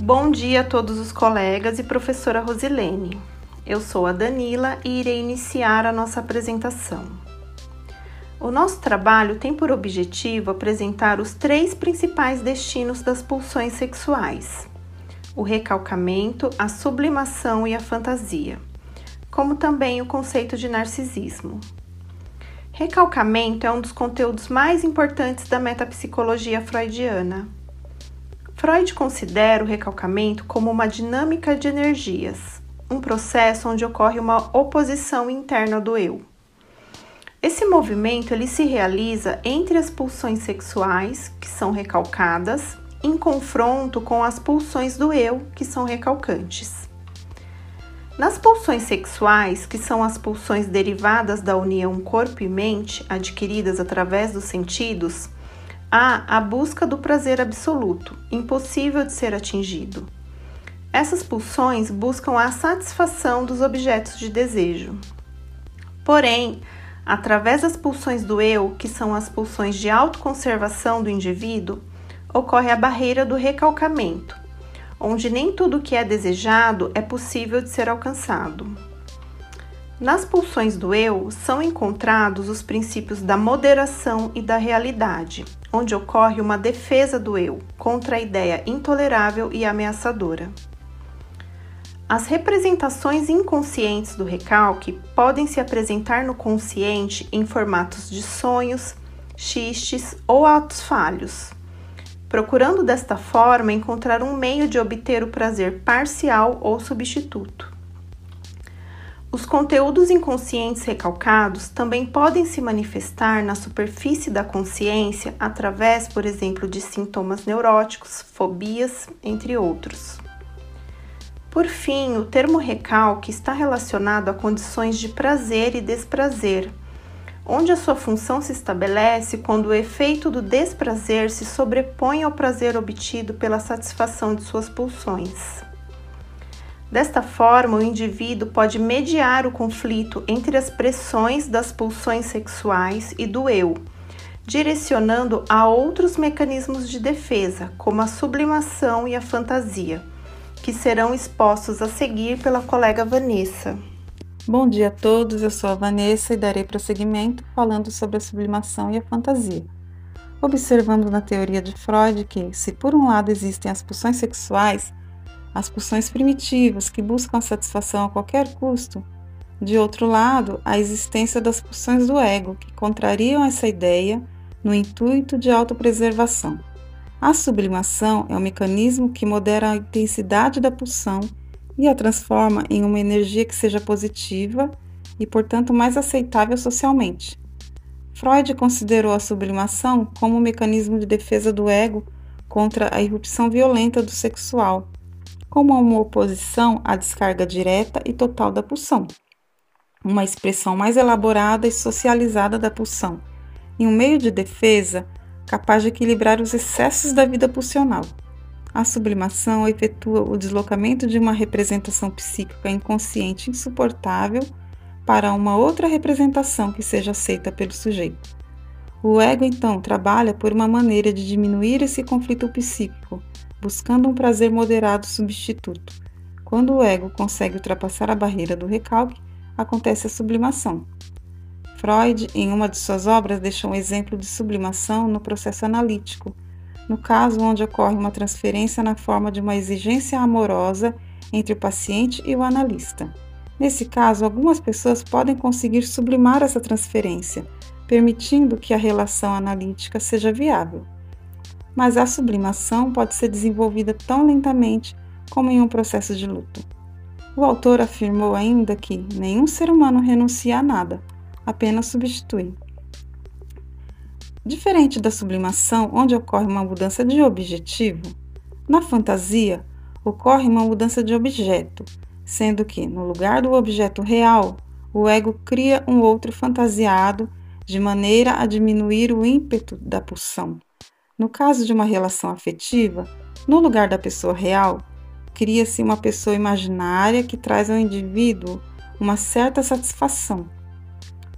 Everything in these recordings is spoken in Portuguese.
Bom dia a todos os colegas e professora Rosilene. Eu sou a Danila e irei iniciar a nossa apresentação. O nosso trabalho tem por objetivo apresentar os três principais destinos das pulsões sexuais: o recalcamento, a sublimação e a fantasia, como também o conceito de narcisismo. Recalcamento é um dos conteúdos mais importantes da metapsicologia freudiana. Freud considera o recalcamento como uma dinâmica de energias, um processo onde ocorre uma oposição interna do eu. Esse movimento ele se realiza entre as pulsões sexuais, que são recalcadas, em confronto com as pulsões do eu, que são recalcantes. Nas pulsões sexuais, que são as pulsões derivadas da união corpo e mente, adquiridas através dos sentidos, há a busca do prazer absoluto, impossível de ser atingido. Essas pulsões buscam a satisfação dos objetos de desejo. Porém, Através das pulsões do eu, que são as pulsões de autoconservação do indivíduo, ocorre a barreira do recalcamento, onde nem tudo que é desejado é possível de ser alcançado. Nas pulsões do eu são encontrados os princípios da moderação e da realidade, onde ocorre uma defesa do eu contra a ideia intolerável e ameaçadora. As representações inconscientes do recalque podem se apresentar no consciente em formatos de sonhos, xistes ou atos falhos, procurando desta forma encontrar um meio de obter o prazer parcial ou substituto. Os conteúdos inconscientes recalcados também podem se manifestar na superfície da consciência através, por exemplo, de sintomas neuróticos, fobias, entre outros. Por fim, o termo recalque está relacionado a condições de prazer e desprazer, onde a sua função se estabelece quando o efeito do desprazer se sobrepõe ao prazer obtido pela satisfação de suas pulsões. Desta forma, o indivíduo pode mediar o conflito entre as pressões das pulsões sexuais e do eu, direcionando a outros mecanismos de defesa, como a sublimação e a fantasia que serão expostos a seguir pela colega Vanessa. Bom dia a todos, eu sou a Vanessa e darei prosseguimento falando sobre a sublimação e a fantasia. Observando na teoria de Freud que, se por um lado existem as pulsões sexuais, as pulsões primitivas que buscam a satisfação a qualquer custo, de outro lado, a existência das pulsões do ego, que contrariam essa ideia no intuito de autopreservação. A sublimação é um mecanismo que modera a intensidade da pulsão e a transforma em uma energia que seja positiva e, portanto, mais aceitável socialmente. Freud considerou a sublimação como um mecanismo de defesa do ego contra a irrupção violenta do sexual, como uma oposição à descarga direta e total da pulsão, uma expressão mais elaborada e socializada da pulsão, e um meio de defesa capaz de equilibrar os excessos da vida pulsional. A sublimação efetua o deslocamento de uma representação psíquica inconsciente insuportável para uma outra representação que seja aceita pelo sujeito. O ego, então, trabalha por uma maneira de diminuir esse conflito psíquico, buscando um prazer moderado substituto. Quando o ego consegue ultrapassar a barreira do recalque, acontece a sublimação. Freud, em uma de suas obras, deixou um exemplo de sublimação no processo analítico, no caso onde ocorre uma transferência na forma de uma exigência amorosa entre o paciente e o analista. Nesse caso, algumas pessoas podem conseguir sublimar essa transferência, permitindo que a relação analítica seja viável. Mas a sublimação pode ser desenvolvida tão lentamente como em um processo de luto. O autor afirmou ainda que nenhum ser humano renuncia a nada, apenas substitui. Diferente da sublimação, onde ocorre uma mudança de objetivo, na fantasia ocorre uma mudança de objeto, sendo que, no lugar do objeto real, o ego cria um outro fantasiado de maneira a diminuir o ímpeto da pulsão. No caso de uma relação afetiva, no lugar da pessoa real, cria-se uma pessoa imaginária que traz ao indivíduo uma certa satisfação,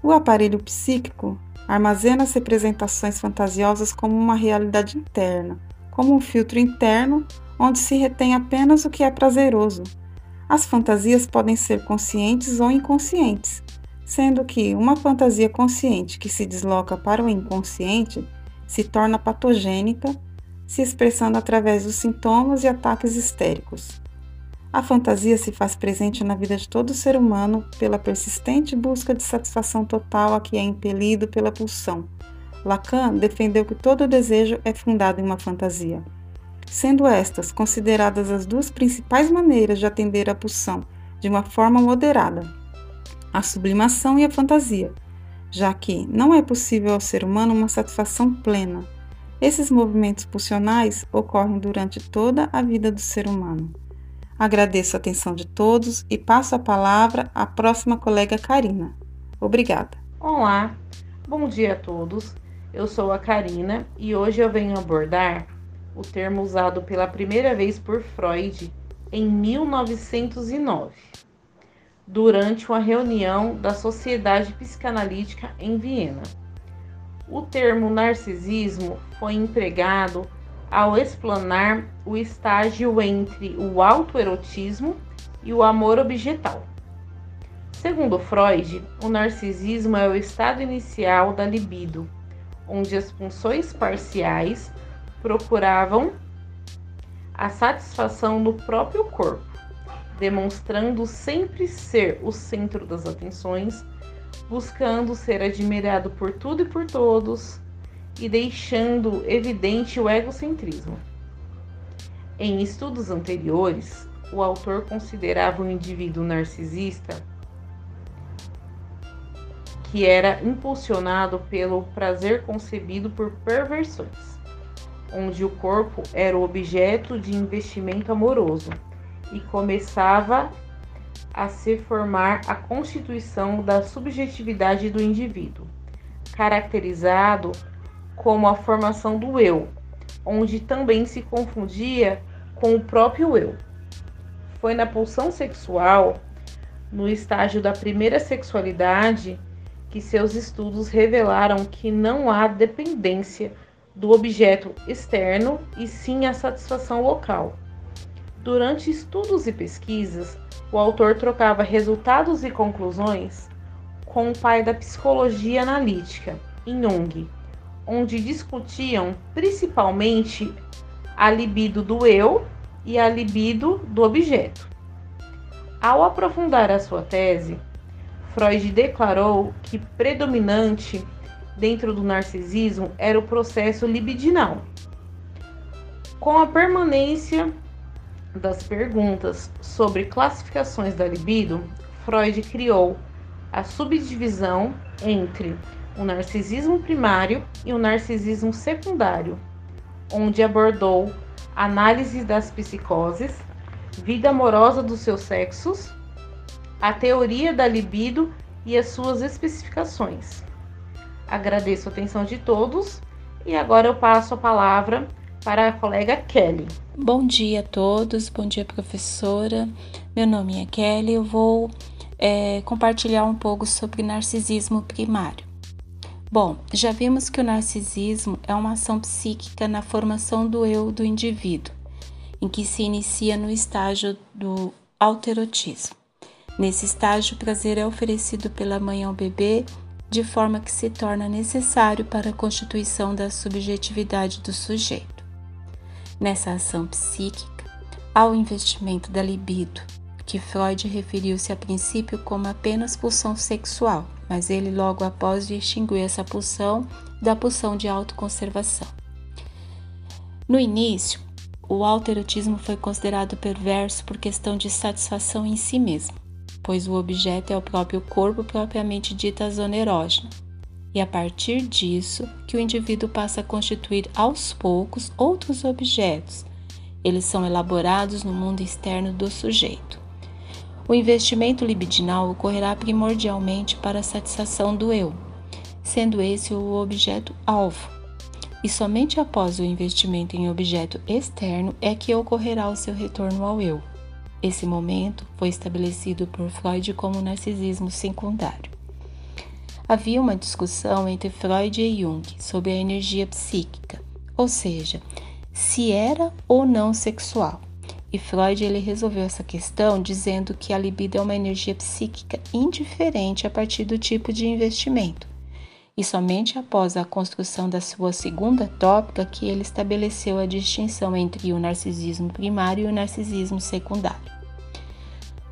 o aparelho psíquico armazena as representações fantasiosas como uma realidade interna, como um filtro interno onde se retém apenas o que é prazeroso. As fantasias podem ser conscientes ou inconscientes, sendo que uma fantasia consciente que se desloca para o inconsciente se torna patogênica, se expressando através dos sintomas e ataques histéricos. A fantasia se faz presente na vida de todo ser humano pela persistente busca de satisfação total a que é impelido pela pulsão. Lacan defendeu que todo desejo é fundado em uma fantasia sendo estas consideradas as duas principais maneiras de atender à pulsão de uma forma moderada, a sublimação e a fantasia, já que não é possível ao ser humano uma satisfação plena. Esses movimentos pulsionais ocorrem durante toda a vida do ser humano. Agradeço a atenção de todos e passo a palavra à próxima colega Karina. Obrigada. Olá, bom dia a todos. Eu sou a Karina e hoje eu venho abordar o termo usado pela primeira vez por Freud em 1909, durante uma reunião da Sociedade Psicanalítica em Viena. O termo narcisismo foi empregado ao explanar o estágio entre o autoerotismo e o amor objetal. Segundo Freud, o narcisismo é o estado inicial da libido, onde as funções parciais procuravam a satisfação no próprio corpo, demonstrando sempre ser o centro das atenções, buscando ser admirado por tudo e por todos e deixando evidente o egocentrismo. Em estudos anteriores, o autor considerava o indivíduo narcisista que era impulsionado pelo prazer concebido por perversões onde o corpo era o objeto de investimento amoroso e começava a se formar a constituição da subjetividade do indivíduo, caracterizado como a formação do eu, onde também se confundia com o próprio eu. Foi na pulsão sexual, no estágio da primeira sexualidade, que seus estudos revelaram que não há dependência do objeto externo e sim a satisfação local. Durante estudos e pesquisas, o autor trocava resultados e conclusões com o pai da psicologia analítica, Jung, onde discutiam principalmente a libido do eu e a libido do objeto. Ao aprofundar a sua tese, Freud declarou que predominante dentro do narcisismo era o processo libidinal. Com a permanência das perguntas sobre classificações da libido, Freud criou a subdivisão entre o narcisismo primário e o narcisismo secundário, onde abordou análise das psicoses, vida amorosa dos seus sexos, a teoria da libido e as suas especificações. Agradeço a atenção de todos e agora eu passo a palavra para a colega Kelly. Bom dia a todos, bom dia professora. Meu nome é Kelly, eu vou é, compartilhar um pouco sobre narcisismo primário. Bom, já vimos que o narcisismo é uma ação psíquica na formação do eu do indivíduo, em que se inicia no estágio do alterotismo. Nesse estágio, o prazer é oferecido pela mãe ao bebê de forma que se torna necessário para a constituição da subjetividade do sujeito. Nessa ação psíquica, há o investimento da libido, que Freud referiu-se a princípio como apenas pulsão sexual, mas ele logo após distinguiu essa pulsão da pulsão de autoconservação. No início, o alterotismo foi considerado perverso por questão de satisfação em si mesmo pois o objeto é o próprio corpo propriamente dito a zona erógena. E a partir disso que o indivíduo passa a constituir aos poucos outros objetos. Eles são elaborados no mundo externo do sujeito. O investimento libidinal ocorrerá primordialmente para a satisfação do eu, sendo esse o objeto alvo. E somente após o investimento em objeto externo é que ocorrerá o seu retorno ao eu. Esse momento foi estabelecido por Freud como narcisismo secundário. Havia uma discussão entre Freud e Jung sobre a energia psíquica, ou seja, se era ou não sexual. E Freud ele resolveu essa questão dizendo que a libido é uma energia psíquica indiferente a partir do tipo de investimento. E somente após a construção da sua segunda tópica que ele estabeleceu a distinção entre o narcisismo primário e o narcisismo secundário.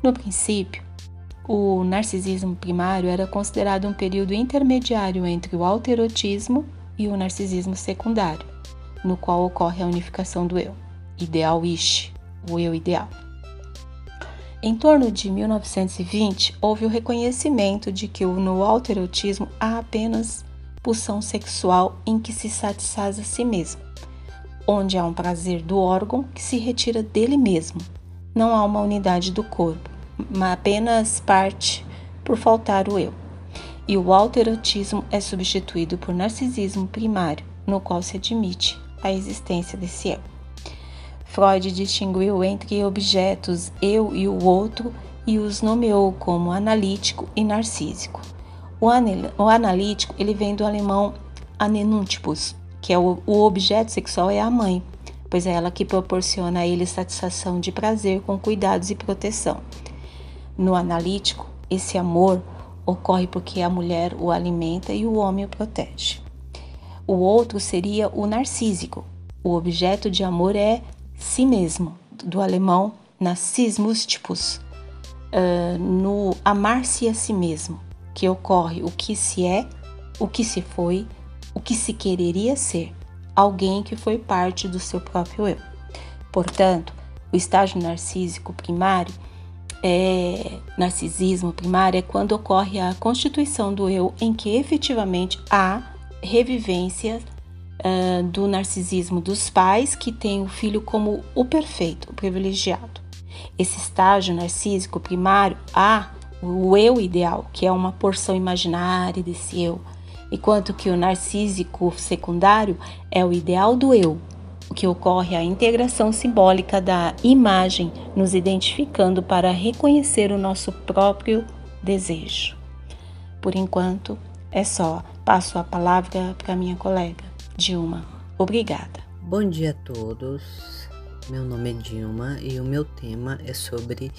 No princípio, o narcisismo primário era considerado um período intermediário entre o alterotismo e o narcisismo secundário, no qual ocorre a unificação do eu, ideal-ish, o eu ideal. Em torno de 1920, houve o reconhecimento de que no alterotismo há apenas pulsão sexual em que se satisfaz a si mesmo, onde há um prazer do órgão que se retira dele mesmo. Não há uma unidade do corpo, apenas parte por faltar o eu. E o alterotismo é substituído por narcisismo primário, no qual se admite a existência desse eu. Freud distinguiu entre objetos eu e o outro e os nomeou como analítico e narcísico. O, o analítico ele vem do alemão anenúntipus, que é o, o objeto sexual é a mãe, pois é ela que proporciona a ele satisfação de prazer com cuidados e proteção. No analítico, esse amor ocorre porque a mulher o alimenta e o homem o protege. O outro seria o narcísico. O objeto de amor é si mesmo, do alemão narcismus tipus, uh, no amar-se a si mesmo, que ocorre o que se é, o que se foi, o que se quereria ser, alguém que foi parte do seu próprio eu. Portanto, o estágio narcísico primário é, narcisismo primário é quando ocorre a constituição do eu em que efetivamente há revivência uh, do narcisismo dos pais que têm o filho como o perfeito, o privilegiado. Esse estágio narcísico primário há o eu ideal, que é uma porção imaginária desse eu, enquanto que o narcísico secundário é o ideal do eu, que ocorre a integração simbólica da imagem, nos identificando para reconhecer o nosso próprio desejo. Por enquanto, é só. Passo a palavra para minha colega, Dilma. Obrigada. Bom dia a todos. Meu nome é Dilma e o meu tema é sobre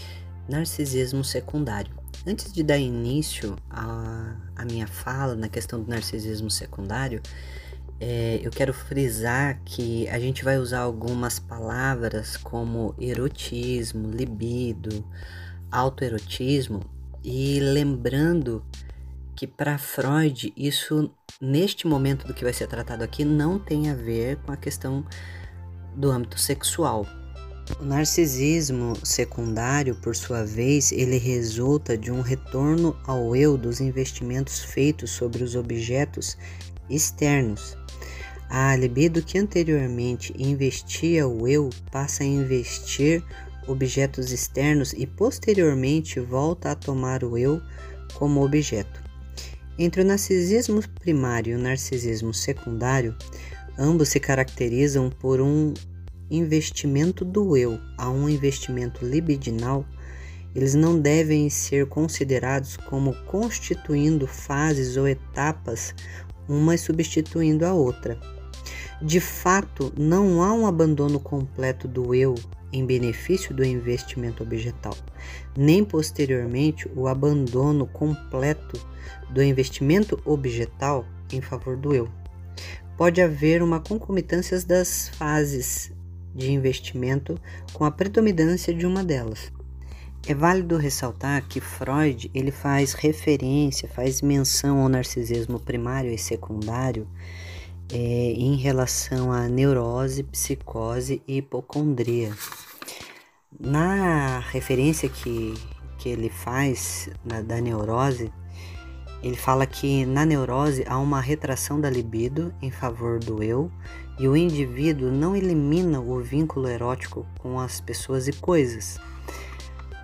narcisismo secundário. Antes de dar início à minha fala na questão do narcisismo secundário, é, eu quero frisar que a gente vai usar algumas palavras como erotismo, libido, autoerotismo e lembrando que para Freud isso neste momento do que vai ser tratado aqui não tem a ver com a questão do âmbito sexual. O narcisismo secundário, por sua vez, ele resulta de um retorno ao eu dos investimentos feitos sobre os objetos externos a libido que anteriormente investia o eu passa a investir objetos externos e posteriormente volta a tomar o eu como objeto. Entre o narcisismo primário e o narcisismo secundário, ambos se caracterizam por um investimento do eu a um investimento libidinal, eles não devem ser considerados como constituindo fases ou etapas, uma substituindo a outra. De fato, não há um abandono completo do eu em benefício do investimento objetal, nem posteriormente o abandono completo do investimento objetal em favor do eu. Pode haver uma concomitância das fases de investimento com a predominância de uma delas. É válido ressaltar que Freud ele faz referência, faz menção ao narcisismo primário e secundário é, em relação à neurose, psicose e hipocondria. Na referência que, que ele faz na, da neurose, ele fala que na neurose há uma retração da libido em favor do eu e o indivíduo não elimina o vínculo erótico com as pessoas e coisas.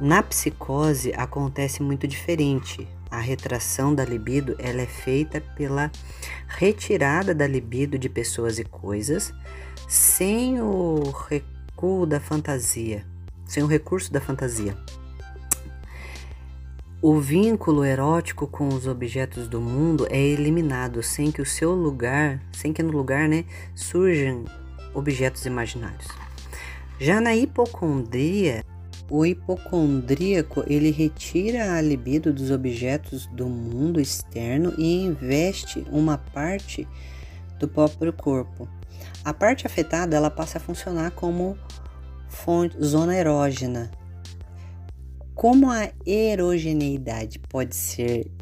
Na psicose acontece muito diferente. A retração da libido ela é feita pela retirada da libido de pessoas e coisas sem o recuo da fantasia, sem o recurso da fantasia. O vínculo erótico com os objetos do mundo é eliminado sem que o seu lugar, sem que no lugar, né, surjam objetos imaginários. Já na hipocondria, o hipocondríaco ele retira a libido dos objetos do mundo externo e investe uma parte do próprio corpo. A parte afetada ela passa a funcionar como fonte, zona erógena. Como a erogeneidade pode ser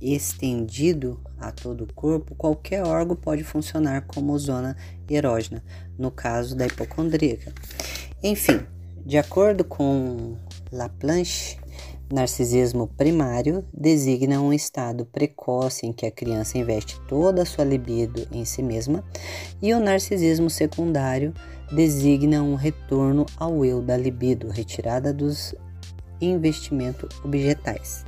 estendido a todo o corpo, qualquer órgão pode funcionar como zona erógena, no caso da hipocondríaca. Enfim, de acordo com Laplanche, narcisismo primário designa um estado precoce em que a criança investe toda a sua libido em si mesma, e o narcisismo secundário designa um retorno ao eu da libido, retirada dos investimentos objetais.